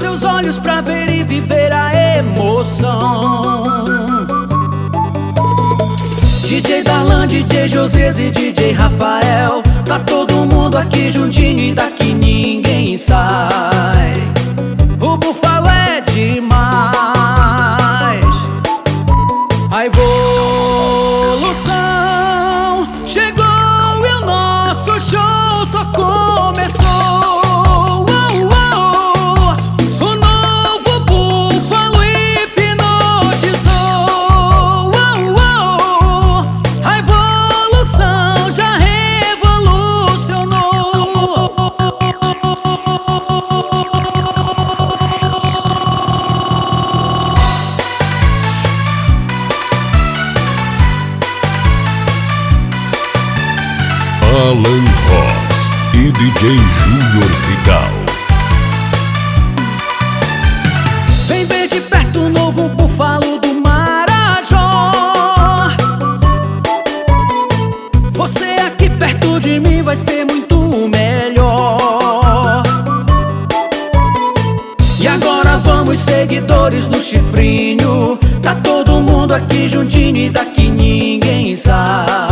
seus olhos pra ver e viver a emoção DJ José e DJ Rafael. Tá todo mundo aqui juntinho e daqui ninguém Alan Ross e DJ Júnior Vidal. Vem ver de perto o novo búfalo do Marajó. Você aqui perto de mim vai ser muito melhor. E agora vamos seguidores no chifrinho. Tá todo mundo aqui juntinho e daqui ninguém sai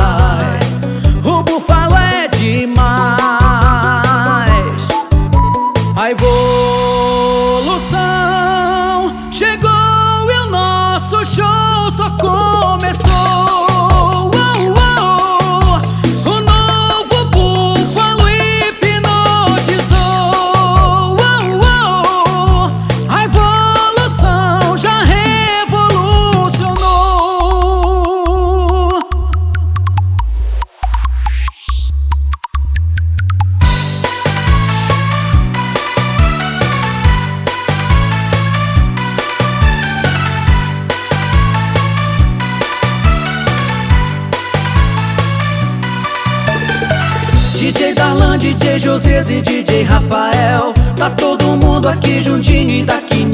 DJ Darlan, DJ José e DJ Rafael. Tá todo mundo aqui juntinho e daqui